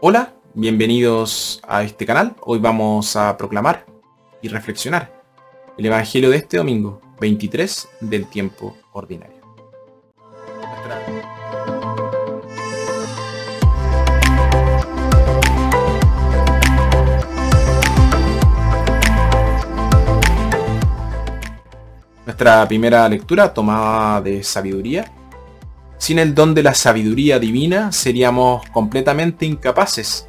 Hola, bienvenidos a este canal. Hoy vamos a proclamar y reflexionar el Evangelio de este domingo, 23 del tiempo ordinario. Nuestra primera lectura tomada de sabiduría sin el don de la sabiduría divina seríamos completamente incapaces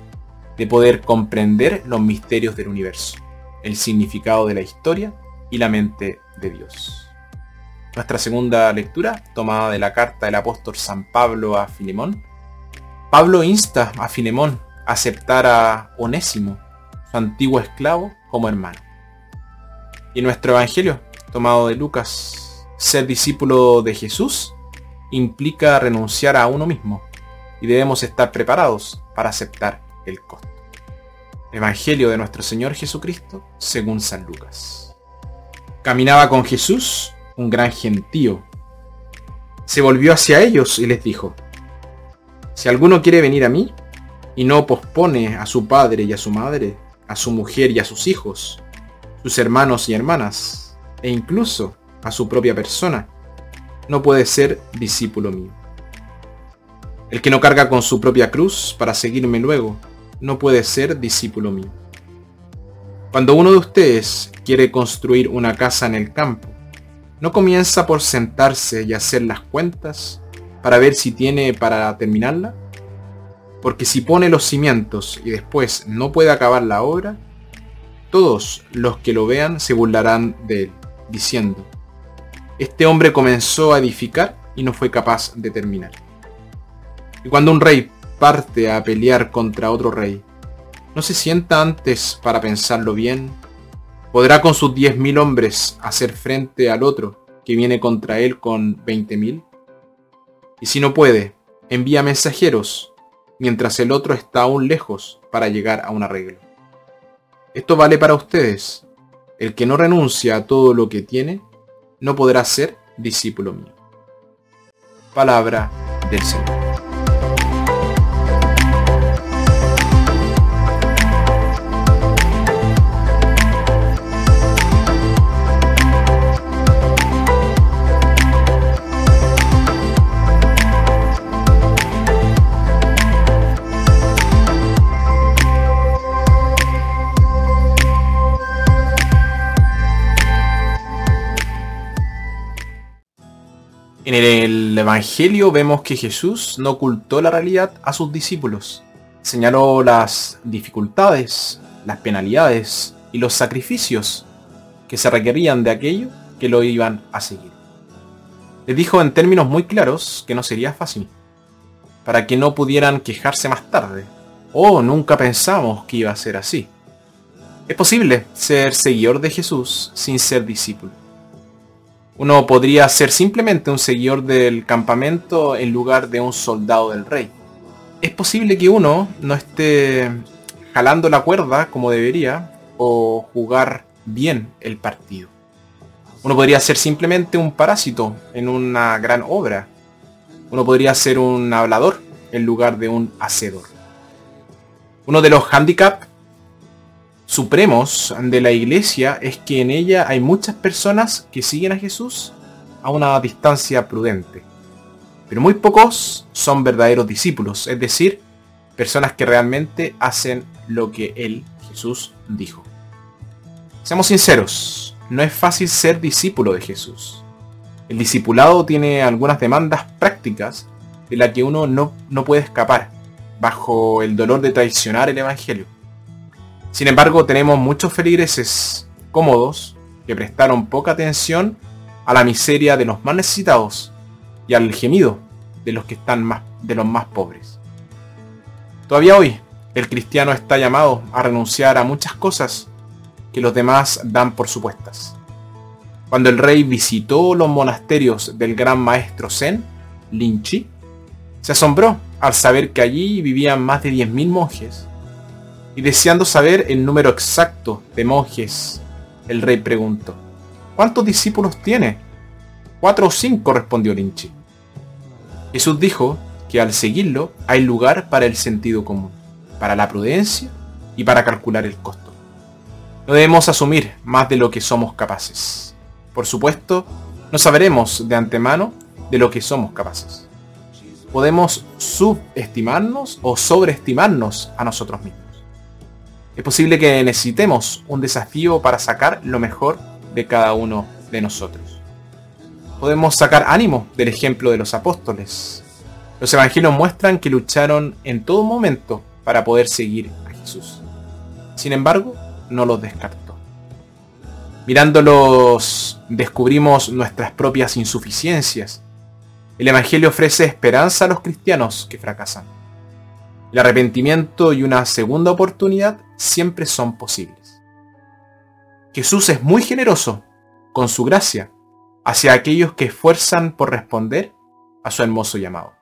de poder comprender los misterios del universo, el significado de la historia y la mente de Dios. Nuestra segunda lectura, tomada de la carta del apóstol San Pablo a Filemón. Pablo insta a Filemón a aceptar a Onésimo, su antiguo esclavo, como hermano. Y nuestro Evangelio, tomado de Lucas, ser discípulo de Jesús implica renunciar a uno mismo y debemos estar preparados para aceptar el costo. Evangelio de nuestro Señor Jesucristo según San Lucas. Caminaba con Jesús un gran gentío. Se volvió hacia ellos y les dijo, Si alguno quiere venir a mí y no pospone a su padre y a su madre, a su mujer y a sus hijos, sus hermanos y hermanas, e incluso a su propia persona, no puede ser discípulo mío. El que no carga con su propia cruz para seguirme luego, no puede ser discípulo mío. Cuando uno de ustedes quiere construir una casa en el campo, no comienza por sentarse y hacer las cuentas para ver si tiene para terminarla, porque si pone los cimientos y después no puede acabar la obra, todos los que lo vean se burlarán de él, diciendo, este hombre comenzó a edificar y no fue capaz de terminar. Y cuando un rey parte a pelear contra otro rey, ¿no se sienta antes para pensarlo bien? ¿Podrá con sus 10.000 hombres hacer frente al otro que viene contra él con 20.000? Y si no puede, envía mensajeros, mientras el otro está aún lejos para llegar a un arreglo. Esto vale para ustedes. El que no renuncia a todo lo que tiene, no podrá ser discípulo mío. Palabra del Señor. En el Evangelio vemos que Jesús no ocultó la realidad a sus discípulos. Señaló las dificultades, las penalidades y los sacrificios que se requerían de aquello que lo iban a seguir. Les dijo en términos muy claros que no sería fácil, para que no pudieran quejarse más tarde. Oh, nunca pensamos que iba a ser así. Es posible ser seguidor de Jesús sin ser discípulo. Uno podría ser simplemente un seguidor del campamento en lugar de un soldado del rey. Es posible que uno no esté jalando la cuerda como debería o jugar bien el partido. Uno podría ser simplemente un parásito en una gran obra. Uno podría ser un hablador en lugar de un hacedor. Uno de los handicaps supremos de la iglesia es que en ella hay muchas personas que siguen a Jesús a una distancia prudente. Pero muy pocos son verdaderos discípulos, es decir, personas que realmente hacen lo que Él, Jesús, dijo. Seamos sinceros, no es fácil ser discípulo de Jesús. El discipulado tiene algunas demandas prácticas de las que uno no, no puede escapar, bajo el dolor de traicionar el Evangelio sin embargo, tenemos muchos feligreses cómodos que prestaron poca atención a la miseria de los más necesitados y al gemido de los que están más de los más pobres. Todavía hoy, el cristiano está llamado a renunciar a muchas cosas que los demás dan por supuestas. Cuando el rey visitó los monasterios del gran maestro Zen, Linchi, se asombró al saber que allí vivían más de 10.000 monjes y deseando saber el número exacto de monjes, el rey preguntó, ¿cuántos discípulos tiene? Cuatro o cinco, respondió Linchi. Jesús dijo que al seguirlo hay lugar para el sentido común. para la prudencia y para calcular el costo. No debemos asumir más de lo que somos capaces. Por supuesto, no sabremos de antemano de lo que somos capaces. Podemos subestimarnos o sobreestimarnos a nosotros mismos. Es posible que necesitemos un desafío para sacar lo mejor de cada uno de nosotros. Podemos sacar ánimo del ejemplo de los apóstoles. Los evangelios muestran que lucharon en todo momento para poder seguir a Jesús. Sin embargo, no los descartó. Mirándolos, descubrimos nuestras propias insuficiencias. El Evangelio ofrece esperanza a los cristianos que fracasan. El arrepentimiento y una segunda oportunidad siempre son posibles. Jesús es muy generoso con su gracia hacia aquellos que esfuerzan por responder a su hermoso llamado.